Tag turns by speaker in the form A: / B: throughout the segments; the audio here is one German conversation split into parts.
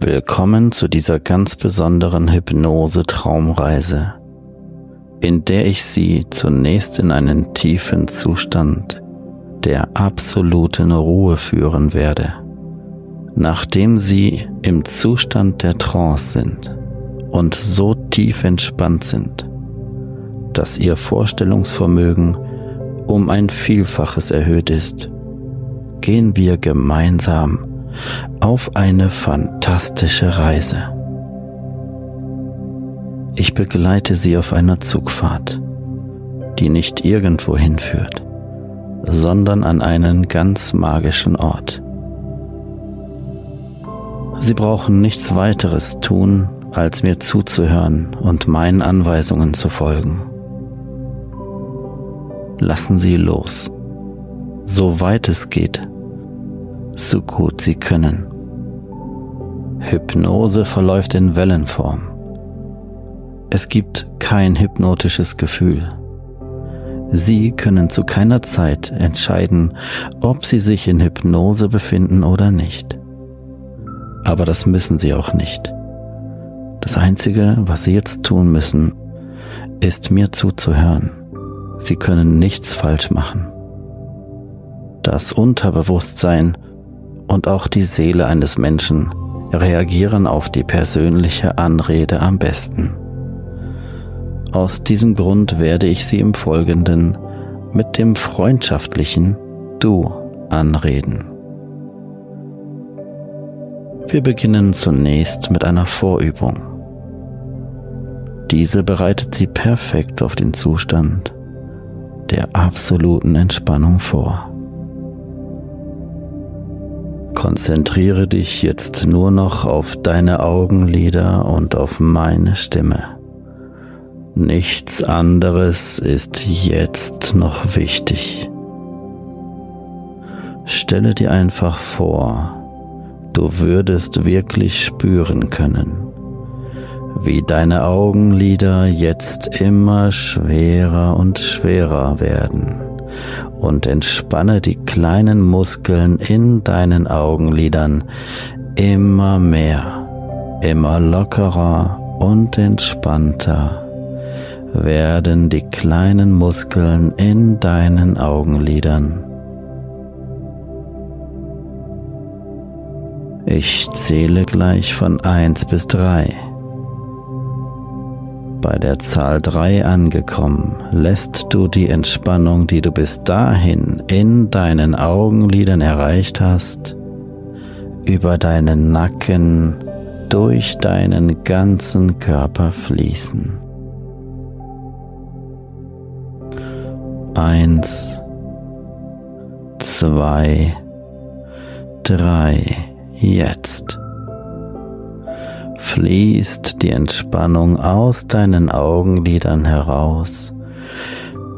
A: Willkommen zu dieser ganz besonderen Hypnose-Traumreise, in der ich Sie zunächst in einen tiefen Zustand der absoluten Ruhe führen werde, nachdem Sie im Zustand der Trance sind und so tief entspannt sind, dass Ihr Vorstellungsvermögen um ein Vielfaches erhöht ist, gehen wir gemeinsam auf eine fantastische Reise. Ich begleite Sie auf einer Zugfahrt, die nicht irgendwo hinführt, sondern an einen ganz magischen Ort. Sie brauchen nichts weiteres tun, als mir zuzuhören und meinen Anweisungen zu folgen. Lassen Sie los, so weit es geht so gut sie können. Hypnose verläuft in Wellenform. Es gibt kein hypnotisches Gefühl. Sie können zu keiner Zeit entscheiden, ob Sie sich in Hypnose befinden oder nicht. Aber das müssen Sie auch nicht. Das Einzige, was Sie jetzt tun müssen, ist mir zuzuhören. Sie können nichts falsch machen. Das Unterbewusstsein und auch die Seele eines Menschen reagieren auf die persönliche Anrede am besten. Aus diesem Grund werde ich Sie im Folgenden mit dem freundschaftlichen Du anreden. Wir beginnen zunächst mit einer Vorübung. Diese bereitet Sie perfekt auf den Zustand der absoluten Entspannung vor. Konzentriere dich jetzt nur noch auf deine Augenlider und auf meine Stimme. Nichts anderes ist jetzt noch wichtig. Stelle dir einfach vor, du würdest wirklich spüren können, wie deine Augenlider jetzt immer schwerer und schwerer werden und entspanne die kleinen Muskeln in deinen Augenlidern immer mehr, immer lockerer und entspannter werden die kleinen Muskeln in deinen Augenlidern. Ich zähle gleich von eins bis drei. Bei der Zahl 3 angekommen, lässt du die Entspannung, die du bis dahin in deinen Augenlidern erreicht hast, über deinen Nacken durch deinen ganzen Körper fließen. Eins, zwei, drei, jetzt fließt die Entspannung aus deinen Augenlidern heraus,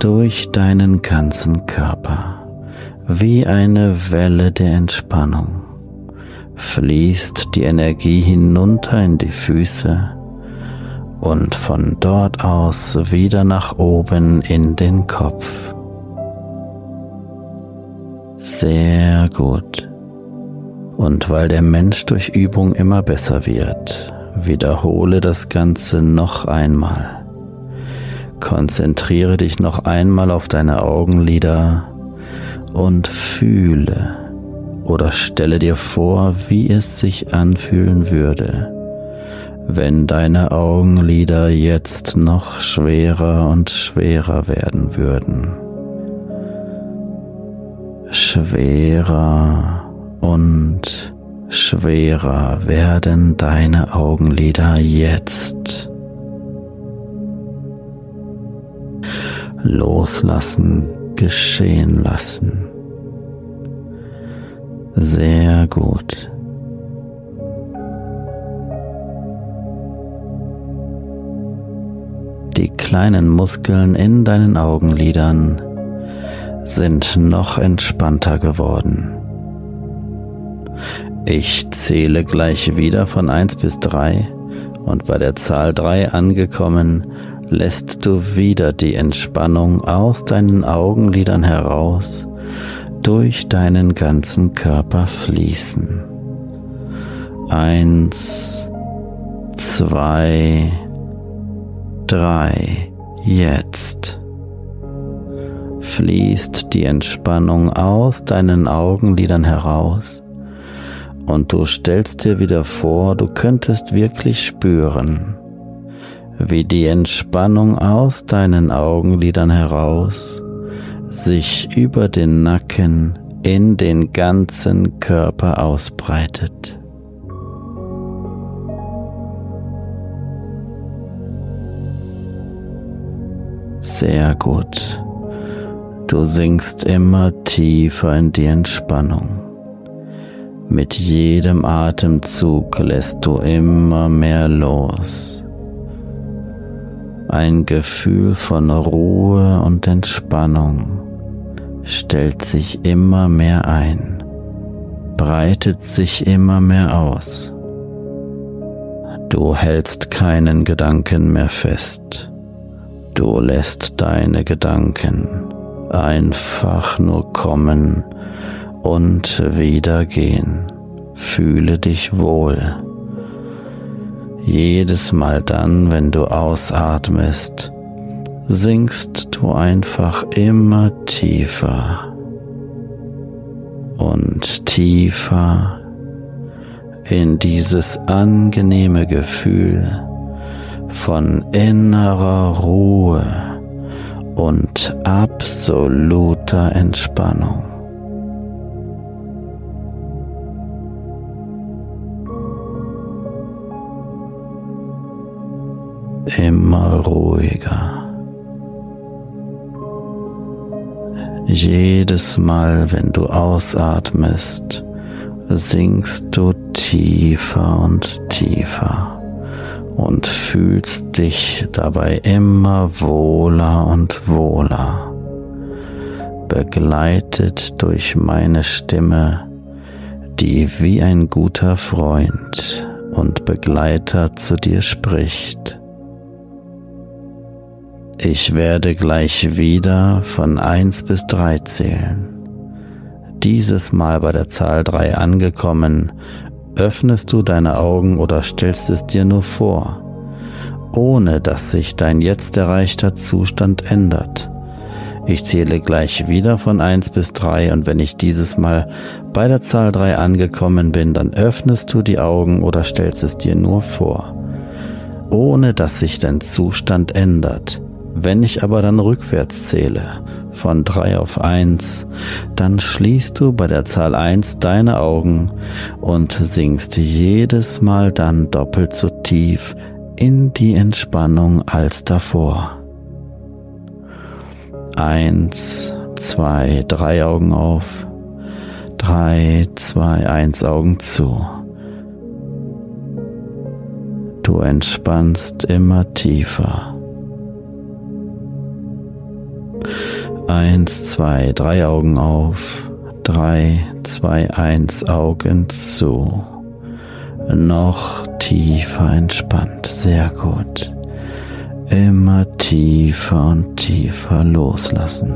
A: durch deinen ganzen Körper, wie eine Welle der Entspannung, fließt die Energie hinunter in die Füße und von dort aus wieder nach oben in den Kopf. Sehr gut. Und weil der Mensch durch Übung immer besser wird, Wiederhole das Ganze noch einmal. Konzentriere dich noch einmal auf deine Augenlider und fühle oder stelle dir vor, wie es sich anfühlen würde, wenn deine Augenlider jetzt noch schwerer und schwerer werden würden. Schwerer und schwerer werden deine Augenlider jetzt. Loslassen, geschehen lassen. Sehr gut. Die kleinen Muskeln in deinen Augenlidern sind noch entspannter geworden. Ich zähle gleich wieder von 1 bis 3 und bei der Zahl 3 angekommen, lässt du wieder die Entspannung aus deinen Augenlidern heraus durch deinen ganzen Körper fließen. Eins, zwei, drei, jetzt fließt die Entspannung aus deinen Augenlidern heraus und du stellst dir wieder vor, du könntest wirklich spüren, wie die Entspannung aus deinen Augenlidern heraus sich über den Nacken in den ganzen Körper ausbreitet. Sehr gut. Du sinkst immer tiefer in die Entspannung. Mit jedem Atemzug lässt du immer mehr los. Ein Gefühl von Ruhe und Entspannung stellt sich immer mehr ein, breitet sich immer mehr aus. Du hältst keinen Gedanken mehr fest. Du lässt deine Gedanken einfach nur kommen und wieder gehen. Fühle dich wohl. Jedes Mal dann, wenn du ausatmest, sinkst du einfach immer tiefer und tiefer in dieses angenehme Gefühl von innerer Ruhe und absoluter Entspannung. Immer ruhiger. Jedes Mal, wenn du ausatmest, sinkst du tiefer und tiefer und fühlst dich dabei immer wohler und wohler, begleitet durch meine Stimme, die wie ein guter Freund und Begleiter zu dir spricht. Ich werde gleich wieder von 1 bis 3 zählen. Dieses Mal bei der Zahl 3 angekommen, öffnest du deine Augen oder stellst es dir nur vor, ohne dass sich dein jetzt erreichter Zustand ändert. Ich zähle gleich wieder von 1 bis 3 und wenn ich dieses Mal bei der Zahl 3 angekommen bin, dann öffnest du die Augen oder stellst es dir nur vor, ohne dass sich dein Zustand ändert. Wenn ich aber dann rückwärts zähle, von drei auf eins, dann schließt du bei der Zahl eins deine Augen und sinkst jedes Mal dann doppelt so tief in die Entspannung als davor. Eins, zwei, drei Augen auf, drei, zwei, eins Augen zu. Du entspannst immer tiefer. Eins, zwei, drei Augen auf. Drei, zwei, eins Augen zu. Noch tiefer entspannt. Sehr gut. Immer tiefer und tiefer loslassen.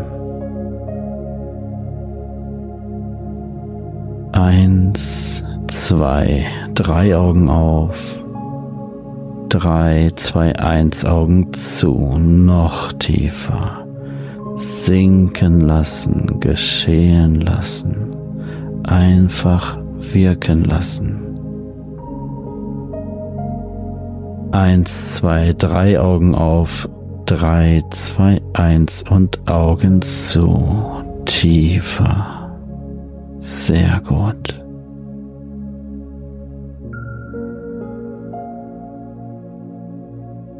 A: Eins, zwei, drei Augen auf. 3, 2, 1 Augen zu, noch tiefer. Sinken lassen, geschehen lassen, einfach wirken lassen. Eins, zwei, drei Augen auf, drei, zwei, eins und Augen zu, tiefer. Sehr gut.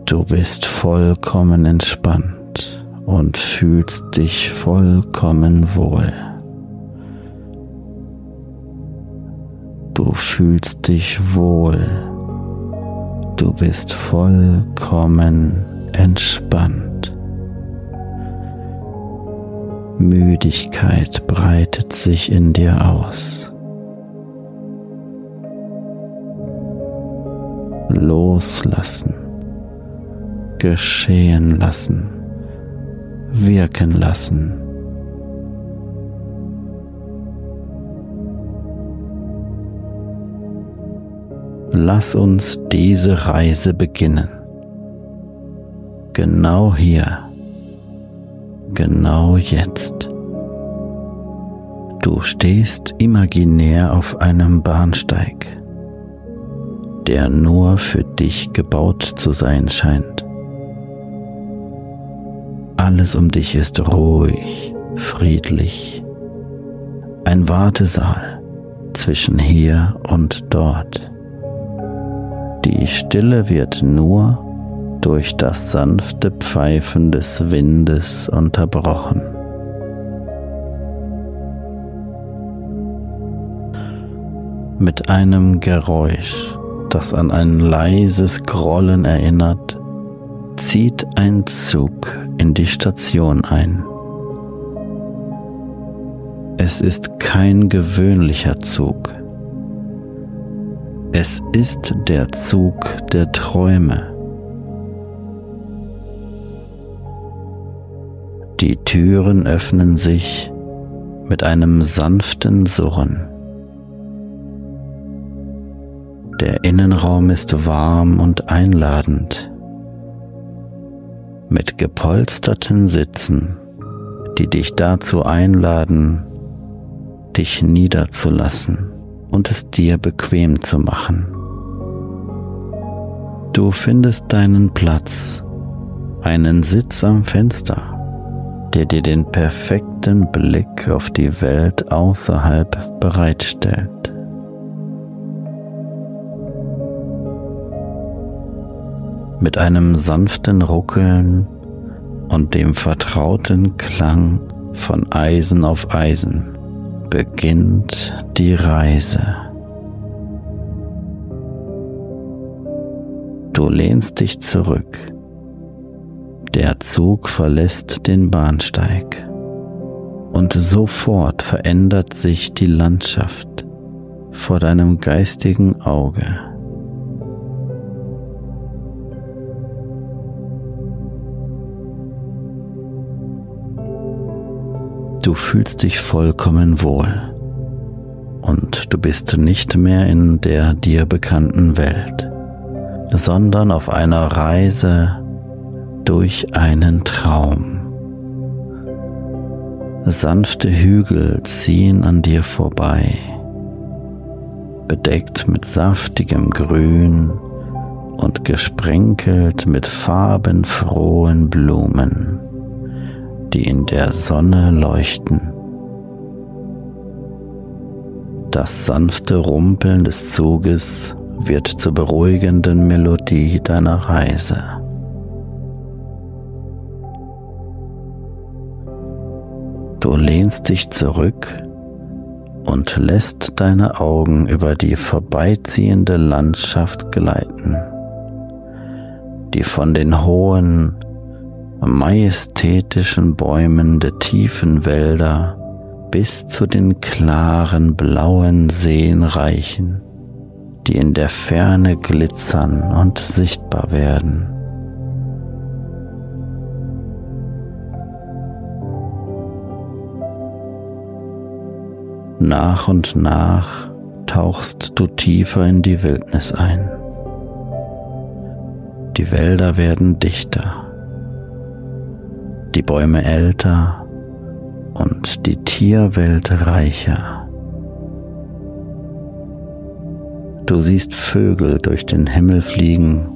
A: Du bist vollkommen entspannt und fühlst dich vollkommen wohl. Du fühlst dich wohl. Du bist vollkommen entspannt. Müdigkeit breitet sich in dir aus. Loslassen geschehen lassen, wirken lassen. Lass uns diese Reise beginnen. Genau hier, genau jetzt. Du stehst imaginär auf einem Bahnsteig, der nur für dich gebaut zu sein scheint. Alles um dich ist ruhig, friedlich. Ein Wartesaal zwischen hier und dort. Die Stille wird nur durch das sanfte Pfeifen des Windes unterbrochen. Mit einem Geräusch, das an ein leises Grollen erinnert, zieht ein Zug in die Station ein. Es ist kein gewöhnlicher Zug. Es ist der Zug der Träume. Die Türen öffnen sich mit einem sanften Surren. Der Innenraum ist warm und einladend mit gepolsterten Sitzen, die dich dazu einladen, dich niederzulassen und es dir bequem zu machen. Du findest deinen Platz, einen Sitz am Fenster, der dir den perfekten Blick auf die Welt außerhalb bereitstellt. Mit einem sanften Ruckeln und dem vertrauten Klang von Eisen auf Eisen beginnt die Reise. Du lehnst dich zurück. Der Zug verlässt den Bahnsteig und sofort verändert sich die Landschaft vor deinem geistigen Auge. Du fühlst dich vollkommen wohl und du bist nicht mehr in der dir bekannten Welt, sondern auf einer Reise durch einen Traum. Sanfte Hügel ziehen an dir vorbei, bedeckt mit saftigem Grün und gesprenkelt mit farbenfrohen Blumen die in der Sonne leuchten. Das sanfte Rumpeln des Zuges wird zur beruhigenden Melodie deiner Reise. Du lehnst dich zurück und lässt deine Augen über die vorbeiziehende Landschaft gleiten, die von den hohen, majestätischen Bäumen der tiefen Wälder bis zu den klaren blauen Seen reichen, die in der Ferne glitzern und sichtbar werden. Nach und nach tauchst du tiefer in die Wildnis ein. Die Wälder werden dichter, die Bäume älter und die Tierwelt reicher. Du siehst Vögel durch den Himmel fliegen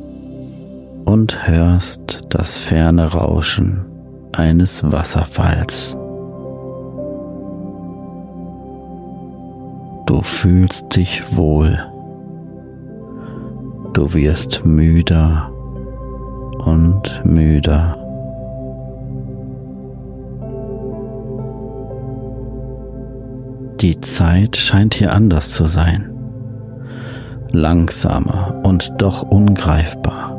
A: und hörst das ferne Rauschen eines Wasserfalls. Du fühlst dich wohl. Du wirst müder und müder. Die Zeit scheint hier anders zu sein. Langsamer und doch ungreifbar.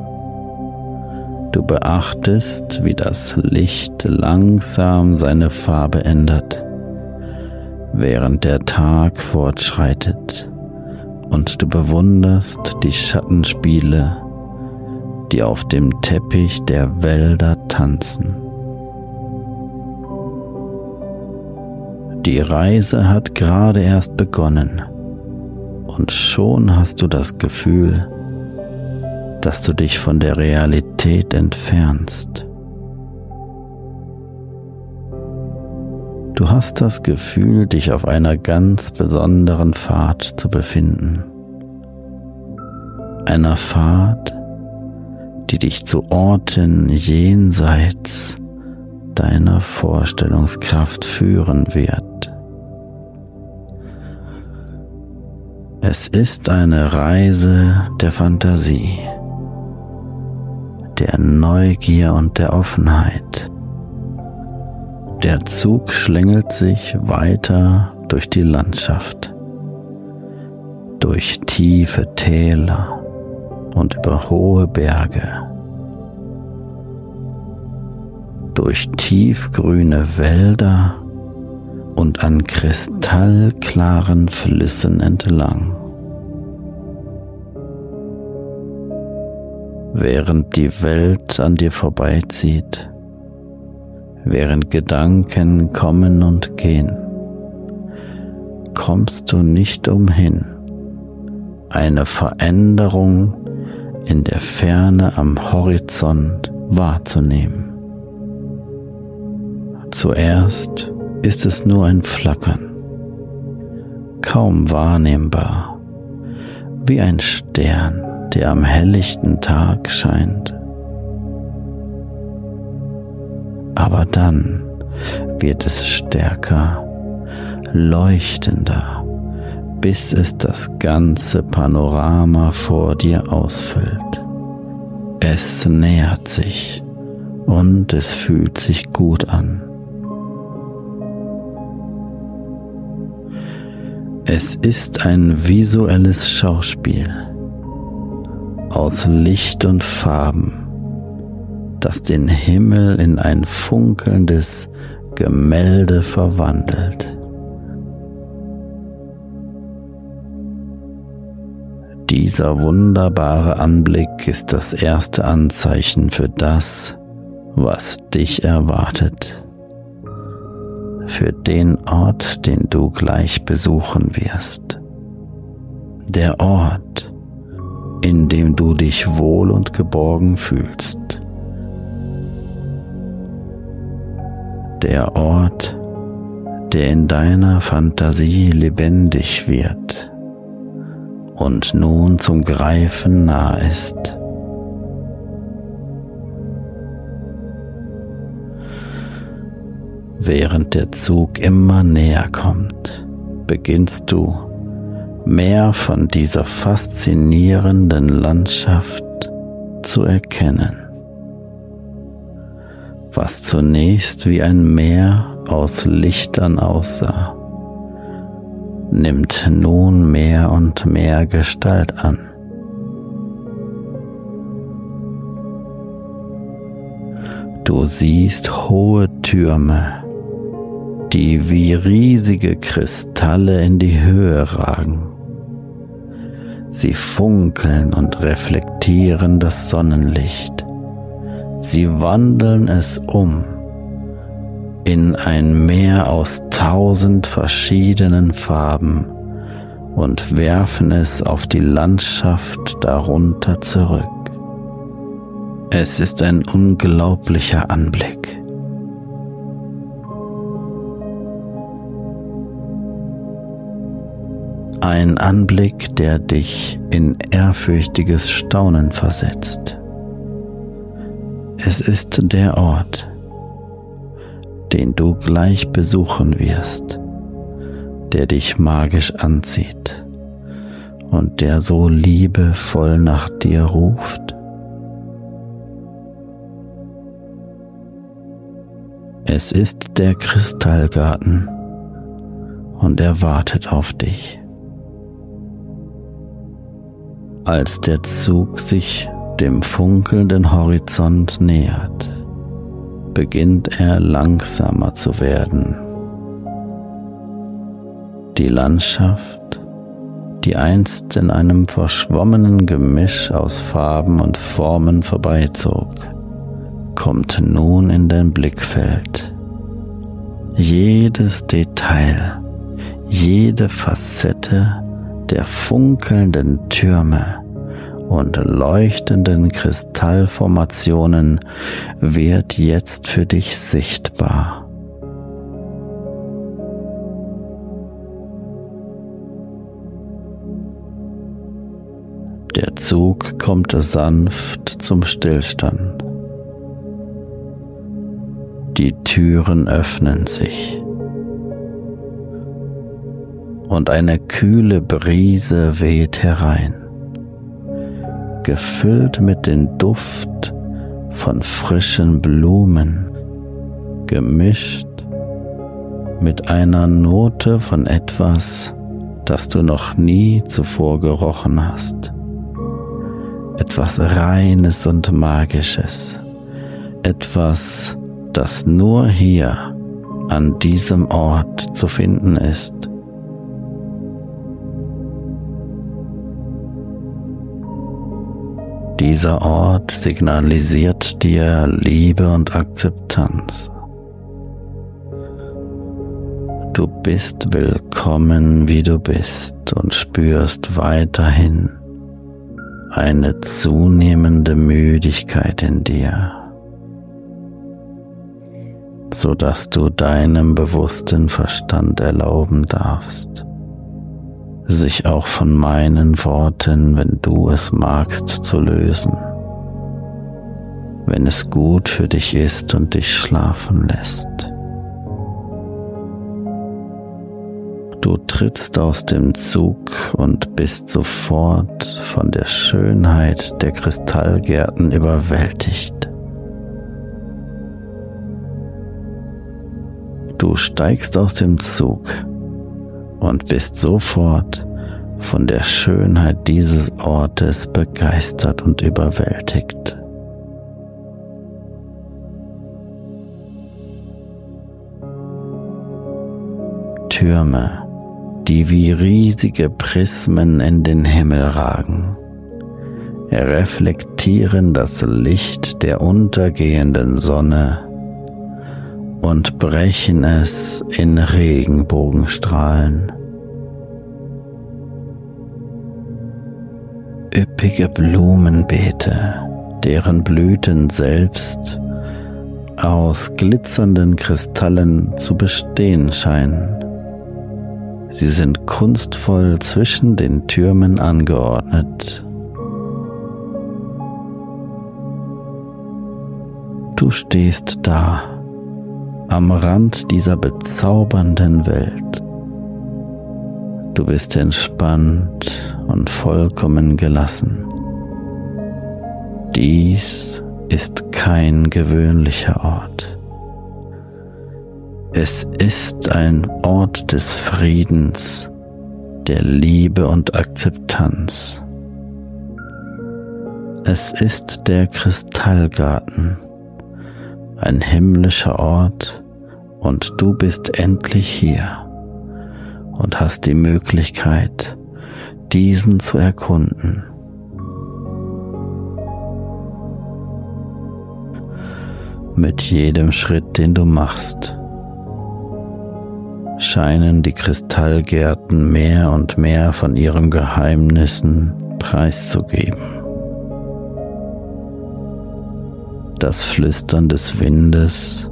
A: Du beachtest, wie das Licht langsam seine Farbe ändert, während der Tag fortschreitet und du bewunderst die Schattenspiele, die auf dem Teppich der Wälder tanzen. Die Reise hat gerade erst begonnen und schon hast du das Gefühl, dass du dich von der Realität entfernst. Du hast das Gefühl, dich auf einer ganz besonderen Fahrt zu befinden. Einer Fahrt, die dich zu Orten jenseits deiner Vorstellungskraft führen wird. Es ist eine Reise der Fantasie der Neugier und der Offenheit. Der Zug schlängelt sich weiter durch die Landschaft, durch tiefe Täler und über hohe Berge, durch tiefgrüne Wälder und an kristallklaren Flüssen entlang. während die Welt an dir vorbeizieht, während Gedanken kommen und gehen, kommst du nicht umhin, eine Veränderung in der Ferne am Horizont wahrzunehmen. Zuerst ist es nur ein Flackern, kaum wahrnehmbar, wie ein Stern der am helllichten Tag scheint. Aber dann wird es stärker, leuchtender, bis es das ganze Panorama vor dir ausfüllt. Es nähert sich und es fühlt sich gut an. Es ist ein visuelles Schauspiel aus Licht und Farben, das den Himmel in ein funkelndes Gemälde verwandelt. Dieser wunderbare Anblick ist das erste Anzeichen für das, was dich erwartet, für den Ort, den du gleich besuchen wirst. Der Ort, in dem du dich wohl und geborgen fühlst. Der Ort, der in deiner Fantasie lebendig wird und nun zum Greifen nah ist. Während der Zug immer näher kommt, beginnst du mehr von dieser faszinierenden Landschaft zu erkennen, was zunächst wie ein Meer aus Lichtern aussah, nimmt nun mehr und mehr Gestalt an. Du siehst hohe Türme, die wie riesige Kristalle in die Höhe ragen. Sie funkeln und reflektieren das Sonnenlicht. Sie wandeln es um in ein Meer aus tausend verschiedenen Farben und werfen es auf die Landschaft darunter zurück. Es ist ein unglaublicher Anblick. Ein Anblick, der dich in ehrfürchtiges Staunen versetzt. Es ist der Ort, den du gleich besuchen wirst, der dich magisch anzieht und der so liebevoll nach dir ruft. Es ist der Kristallgarten und er wartet auf dich. Als der Zug sich dem funkelnden Horizont nähert, beginnt er langsamer zu werden. Die Landschaft, die einst in einem verschwommenen Gemisch aus Farben und Formen vorbeizog, kommt nun in dein Blickfeld. Jedes Detail, jede Facette der funkelnden Türme und leuchtenden Kristallformationen wird jetzt für dich sichtbar. Der Zug kommt sanft zum Stillstand. Die Türen öffnen sich und eine kühle Brise weht herein, gefüllt mit dem Duft von frischen Blumen, gemischt mit einer Note von etwas, das du noch nie zuvor gerochen hast. Etwas Reines und Magisches. Etwas, das nur hier an diesem Ort zu finden ist. Dieser Ort signalisiert dir Liebe und Akzeptanz. Du bist willkommen, wie du bist und spürst weiterhin eine zunehmende Müdigkeit in dir, so dass du deinem bewussten Verstand erlauben darfst, sich auch von meinen Worten, wenn du es magst, zu lösen, wenn es gut für dich ist und dich schlafen lässt. Du trittst aus dem Zug und bist sofort von der Schönheit der Kristallgärten überwältigt. Du steigst aus dem Zug und bist sofort von der Schönheit dieses Ortes begeistert und überwältigt. Türme, die wie riesige Prismen in den Himmel ragen, reflektieren das Licht der untergehenden Sonne und brechen es in Regenbogenstrahlen. Üppige Blumenbeete, deren Blüten selbst aus glitzernden Kristallen zu bestehen scheinen. Sie sind kunstvoll zwischen den Türmen angeordnet. Du stehst da am Rand dieser bezaubernden Welt. Du bist entspannt und vollkommen gelassen. Dies ist kein gewöhnlicher Ort. Es ist ein Ort des Friedens, der Liebe und Akzeptanz. Es ist der Kristallgarten, ein himmlischer Ort und du bist endlich hier und hast die Möglichkeit, diesen zu erkunden. Mit jedem Schritt, den du machst, scheinen die Kristallgärten mehr und mehr von ihren Geheimnissen preiszugeben. Das Flüstern des Windes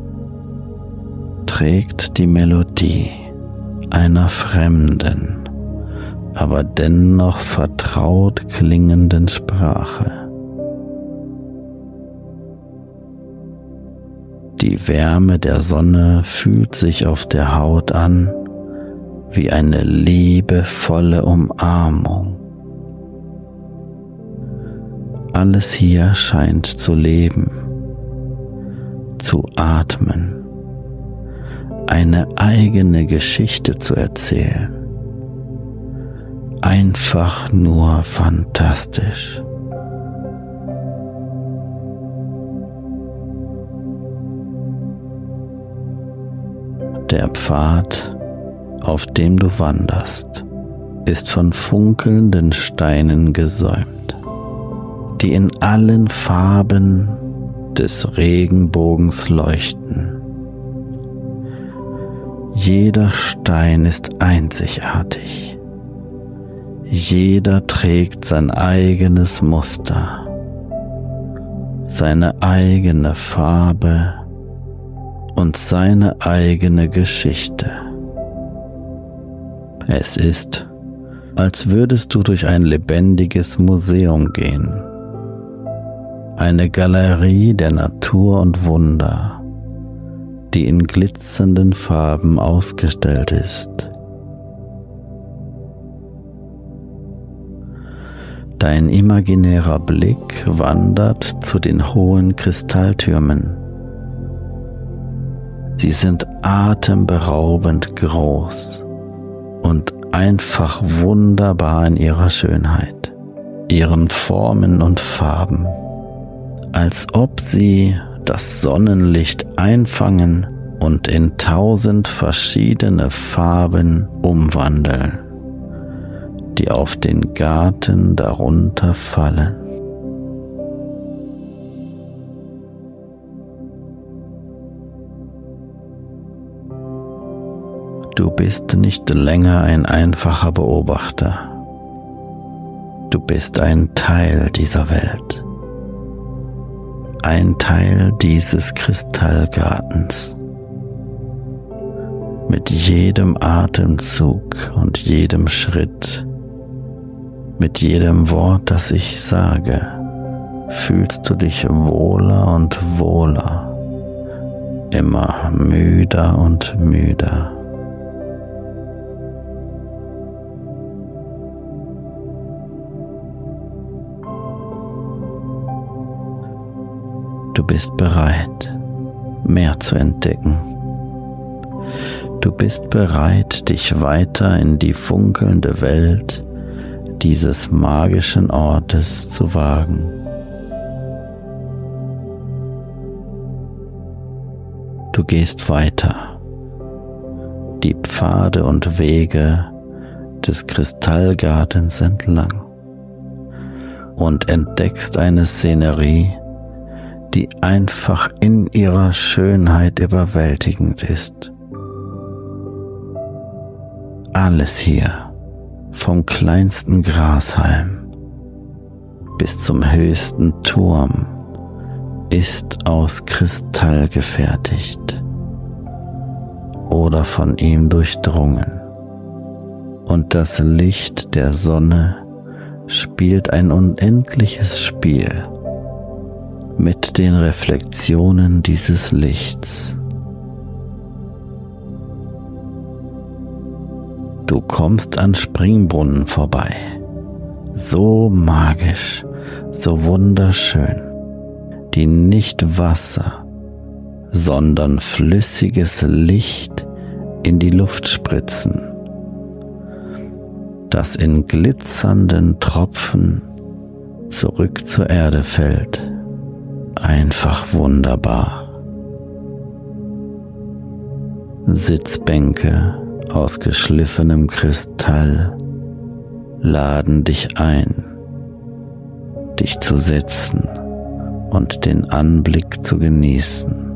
A: trägt die Melodie einer fremden, aber dennoch vertraut klingenden Sprache. Die Wärme der Sonne fühlt sich auf der Haut an wie eine liebevolle Umarmung. Alles hier scheint zu leben, zu atmen, eine eigene Geschichte zu erzählen. Einfach nur fantastisch. Der Pfad, auf dem du wanderst, ist von funkelnden Steinen gesäumt die in allen Farben des Regenbogens leuchten. Jeder Stein ist einzigartig. Jeder trägt sein eigenes Muster, seine eigene Farbe und seine eigene Geschichte. Es ist, als würdest du durch ein lebendiges Museum gehen eine Galerie der Natur und Wunder, die in glitzernden Farben ausgestellt ist. Dein imaginärer Blick wandert zu den hohen Kristalltürmen. Sie sind atemberaubend groß und einfach wunderbar in ihrer Schönheit, ihren Formen und Farben als ob sie das Sonnenlicht einfangen und in tausend verschiedene Farben umwandeln, die auf den Garten darunter fallen. Du bist nicht länger ein einfacher Beobachter. Du bist ein Teil dieser Welt ein Teil dieses Kristallgartens. Mit jedem Atemzug und jedem Schritt, mit jedem Wort, das ich sage, fühlst du dich wohler und wohler, immer müder und müder. Du bist bereit, mehr zu entdecken. Du bist bereit, dich weiter in die funkelnde Welt dieses magischen Ortes zu wagen. Du gehst weiter, die Pfade und Wege des Kristallgartens entlang und entdeckst eine Szenerie, die einfach in ihrer Schönheit überwältigend ist. Alles hier, vom kleinsten Grashalm bis zum höchsten Turm, ist aus Kristall gefertigt oder von ihm durchdrungen. Und das Licht der Sonne spielt ein unendliches Spiel mit den Reflexionen dieses Lichts. Du kommst an Springbrunnen vorbei. So magisch, so wunderschön, die nicht Wasser, sondern flüssiges Licht in die Luft spritzen, das in glitzernden Tropfen zurück zur Erde fällt einfach wunderbar. Sitzbänke aus geschliffenem Kristall laden dich ein, dich zu setzen und den Anblick zu genießen,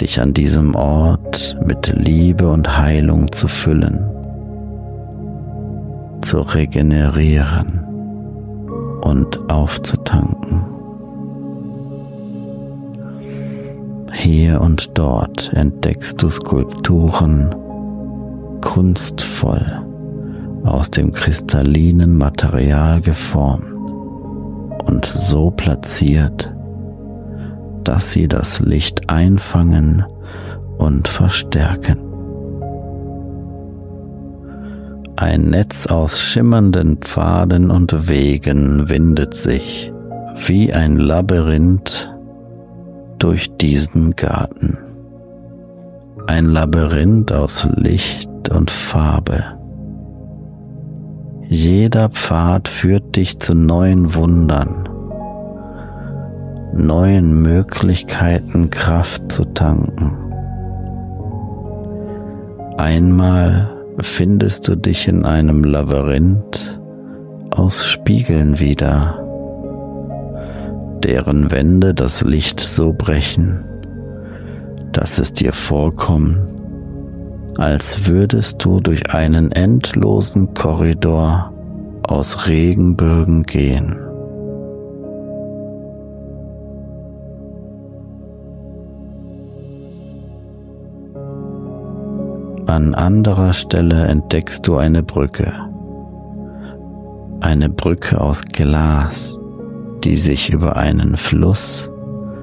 A: dich an diesem Ort mit Liebe und Heilung zu füllen, zu regenerieren und aufzutanken. Hier und dort entdeckst du Skulpturen, kunstvoll aus dem kristallinen Material geformt und so platziert, dass sie das Licht einfangen und verstärken. Ein Netz aus schimmernden Pfaden und Wegen windet sich wie ein Labyrinth durch diesen Garten. Ein Labyrinth aus Licht und Farbe. Jeder Pfad führt dich zu neuen Wundern, neuen Möglichkeiten Kraft zu tanken. Einmal findest du dich in einem Labyrinth aus Spiegeln wieder, deren Wände das Licht so brechen, dass es dir vorkommt, als würdest du durch einen endlosen Korridor aus Regenbögen gehen. An anderer Stelle entdeckst du eine Brücke. Eine Brücke aus Glas, die sich über einen Fluss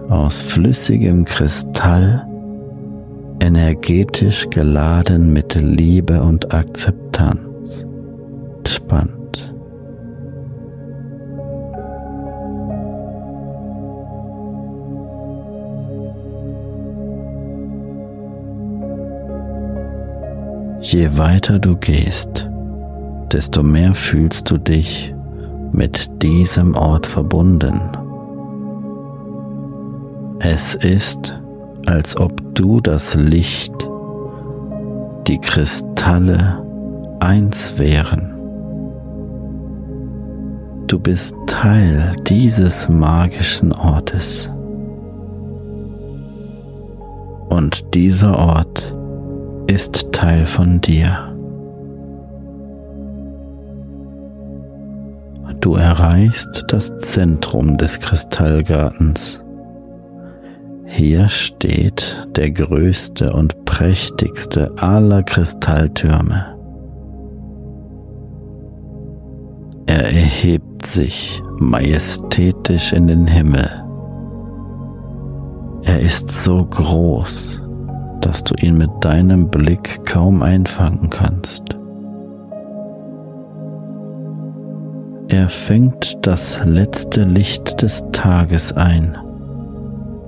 A: aus flüssigem Kristall energetisch geladen mit Liebe und Akzeptanz spannt. Je weiter du gehst, desto mehr fühlst du dich mit diesem Ort verbunden. Es ist, als ob du das Licht, die Kristalle eins wären. Du bist Teil dieses magischen Ortes. Und dieser Ort ist Teil von dir. Du erreichst das Zentrum des Kristallgartens. Hier steht der größte und prächtigste aller Kristalltürme. Er erhebt sich majestätisch in den Himmel. Er ist so groß, dass du ihn mit deinem Blick kaum einfangen kannst. Er fängt das letzte Licht des Tages ein.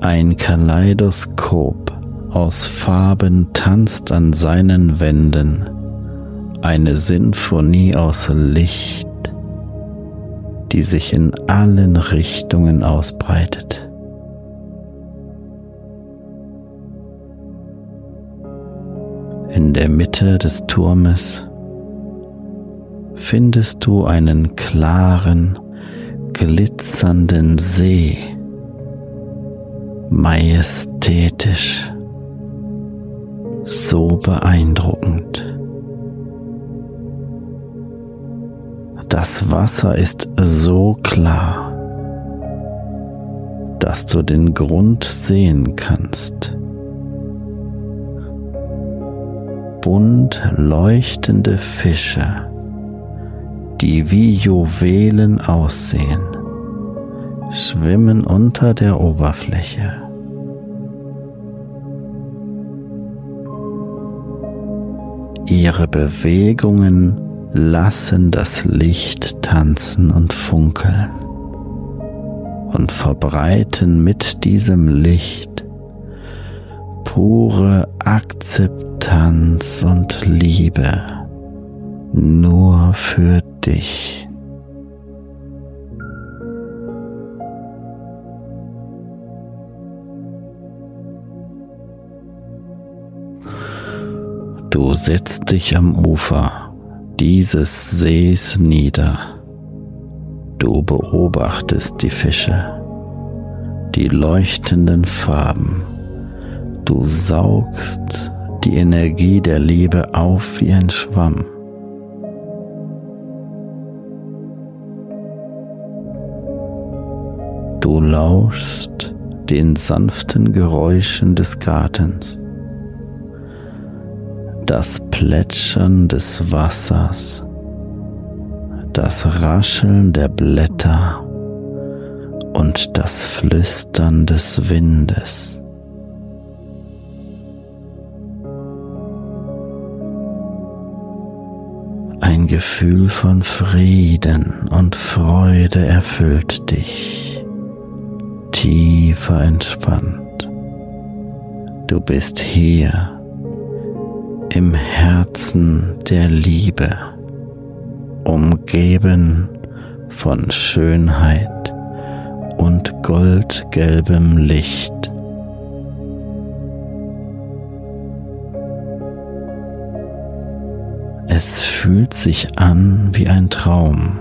A: Ein Kaleidoskop aus Farben tanzt an seinen Wänden, eine Sinfonie aus Licht, die sich in allen Richtungen ausbreitet. In der Mitte des Turmes findest du einen klaren, glitzernden See, majestätisch, so beeindruckend. Das Wasser ist so klar, dass du den Grund sehen kannst. bunt leuchtende Fische, die wie Juwelen aussehen, schwimmen unter der Oberfläche. Ihre Bewegungen lassen das Licht tanzen und funkeln und verbreiten mit diesem Licht pure Akzeptanz und Liebe nur für dich. Du setzt dich am Ufer dieses Sees nieder. Du beobachtest die Fische, die leuchtenden Farben Du saugst die Energie der Liebe auf wie ein Schwamm. Lauschst den sanften Geräuschen des Gartens, das Plätschern des Wassers, das Rascheln der Blätter und das Flüstern des Windes. Ein Gefühl von Frieden und Freude erfüllt dich, tiefer entspannt. Du bist hier im Herzen der Liebe, umgeben von Schönheit und goldgelbem Licht. Es fühlt sich an wie ein Traum,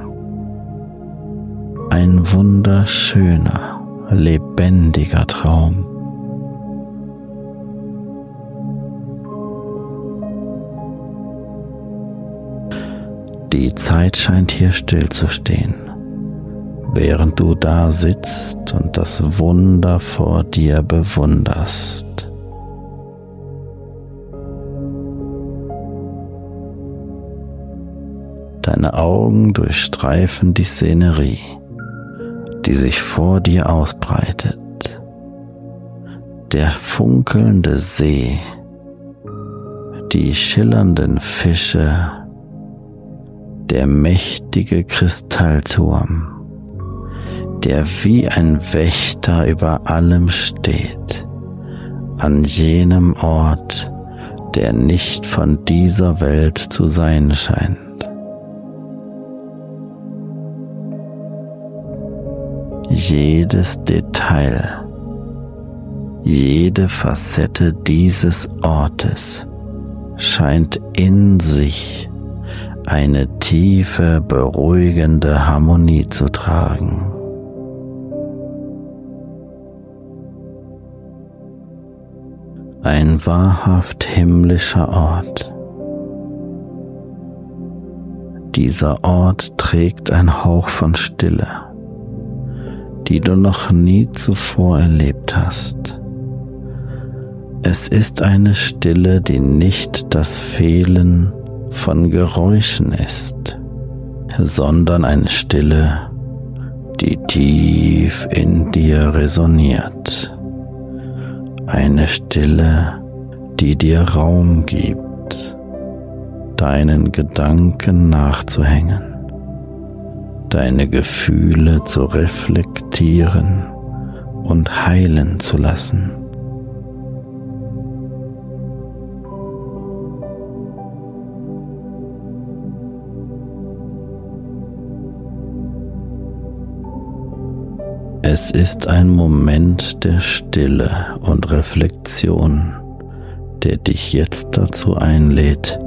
A: ein wunderschöner, lebendiger Traum. Die Zeit scheint hier stillzustehen, während du da sitzt und das Wunder vor dir bewunderst. Deine Augen durchstreifen die Szenerie, die sich vor dir ausbreitet. Der funkelnde See, die schillernden Fische, der mächtige Kristallturm, der wie ein Wächter über allem steht, an jenem Ort, der nicht von dieser Welt zu sein scheint. Jedes Detail, jede Facette dieses Ortes scheint in sich eine tiefe, beruhigende Harmonie zu tragen. Ein wahrhaft himmlischer Ort. Dieser Ort trägt ein Hauch von Stille die du noch nie zuvor erlebt hast. Es ist eine Stille, die nicht das Fehlen von Geräuschen ist, sondern eine Stille, die tief in dir resoniert. Eine Stille, die dir Raum gibt, deinen Gedanken nachzuhängen deine Gefühle zu reflektieren und heilen zu lassen. Es ist ein Moment der Stille und Reflexion, der dich jetzt dazu einlädt,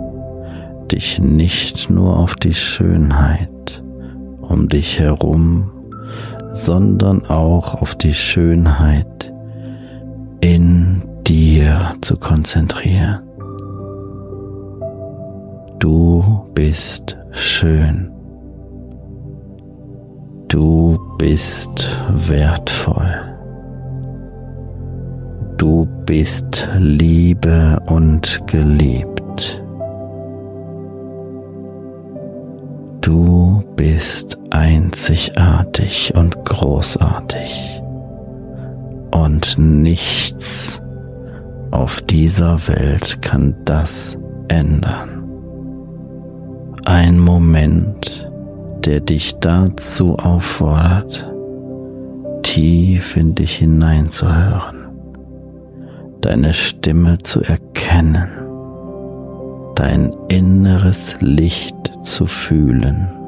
A: dich nicht nur auf die Schönheit um dich herum, sondern auch auf die Schönheit in dir zu konzentrieren. Du bist schön. Du bist wertvoll. Du bist Liebe und geliebt. Du bist einzigartig und großartig und nichts auf dieser Welt kann das ändern. Ein Moment, der dich dazu auffordert, tief in dich hineinzuhören, deine Stimme zu erkennen, dein inneres Licht zu fühlen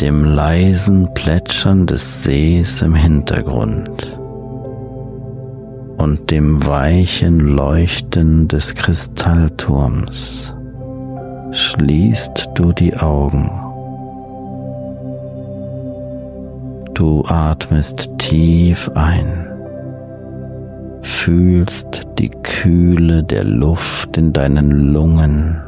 A: dem leisen Plätschern des Sees im Hintergrund und dem weichen Leuchten des Kristallturms schließt du die Augen. Du atmest tief ein, fühlst die Kühle der Luft in deinen Lungen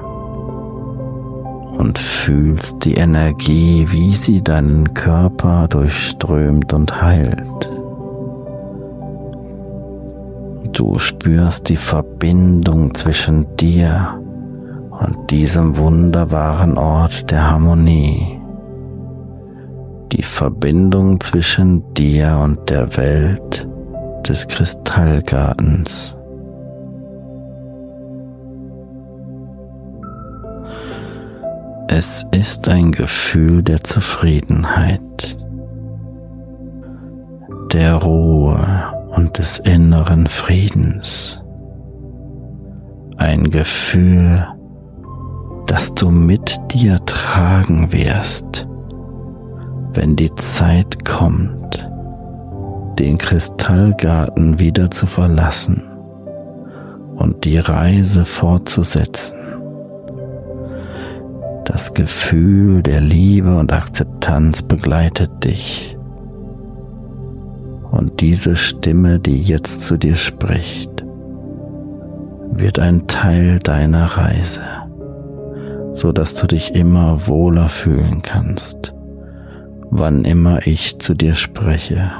A: und fühlst die Energie, wie sie deinen Körper durchströmt und heilt. Du spürst die Verbindung zwischen dir und diesem wunderbaren Ort der Harmonie. Die Verbindung zwischen dir und der Welt des Kristallgartens. Es ist ein Gefühl der Zufriedenheit, der Ruhe und des inneren Friedens. Ein Gefühl, das du mit dir tragen wirst, wenn die Zeit kommt, den Kristallgarten wieder zu verlassen und die Reise fortzusetzen das Gefühl der Liebe und Akzeptanz begleitet dich. Und diese Stimme, die jetzt zu dir spricht, wird ein Teil deiner Reise, so dass du dich immer wohler fühlen kannst, wann immer ich zu dir spreche.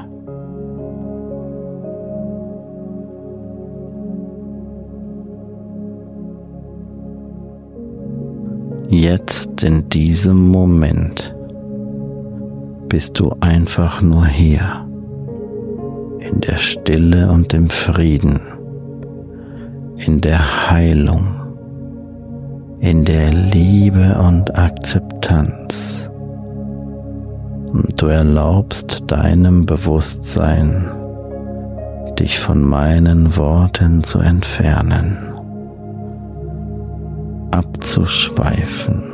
A: Jetzt in diesem Moment bist du einfach nur hier, in der Stille und im Frieden, in der Heilung, in der Liebe und Akzeptanz. Und du erlaubst deinem Bewusstsein, dich von meinen Worten zu entfernen abzuschweifen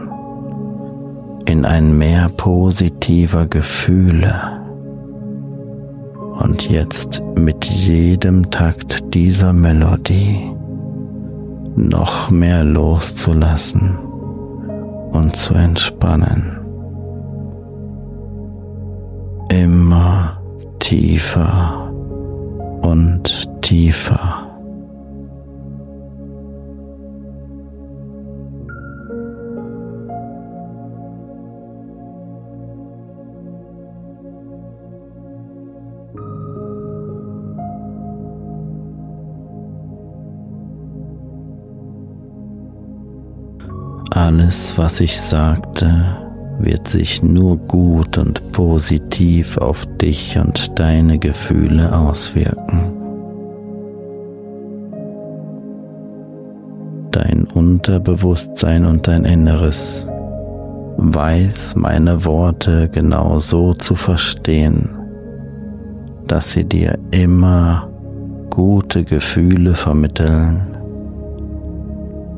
A: in ein Meer positiver Gefühle und jetzt mit jedem Takt dieser Melodie noch mehr loszulassen und zu entspannen. Immer tiefer und tiefer. Alles, was ich sagte, wird sich nur gut und positiv auf dich und deine Gefühle auswirken. Dein Unterbewusstsein und dein Inneres weiß meine Worte genau so zu verstehen, dass sie dir immer gute Gefühle vermitteln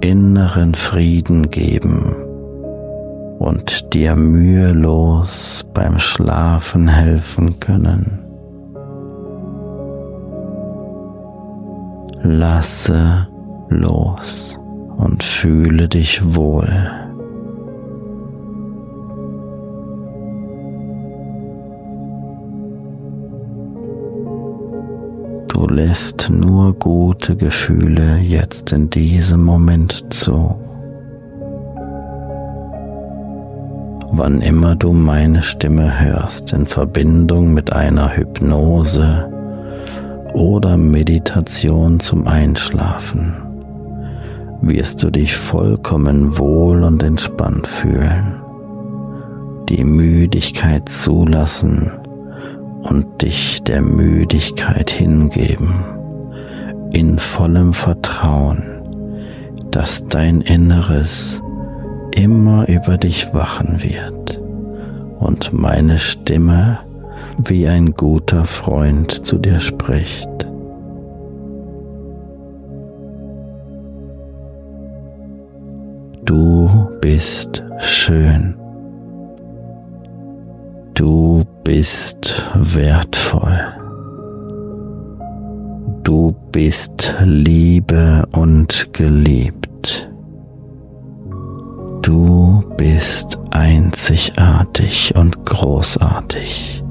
A: inneren Frieden geben und dir mühelos beim Schlafen helfen können. Lasse los und fühle dich wohl. Lässt nur gute Gefühle jetzt in diesem Moment zu. Wann immer du meine Stimme hörst in Verbindung mit einer Hypnose oder Meditation zum Einschlafen, wirst du dich vollkommen wohl und entspannt fühlen, die Müdigkeit zulassen und dich der Müdigkeit hingeben, in vollem Vertrauen, dass dein Inneres immer über dich wachen wird und meine Stimme wie ein guter Freund zu dir spricht. Du bist schön. Du bist wertvoll. Du bist Liebe und geliebt. Du bist einzigartig und großartig.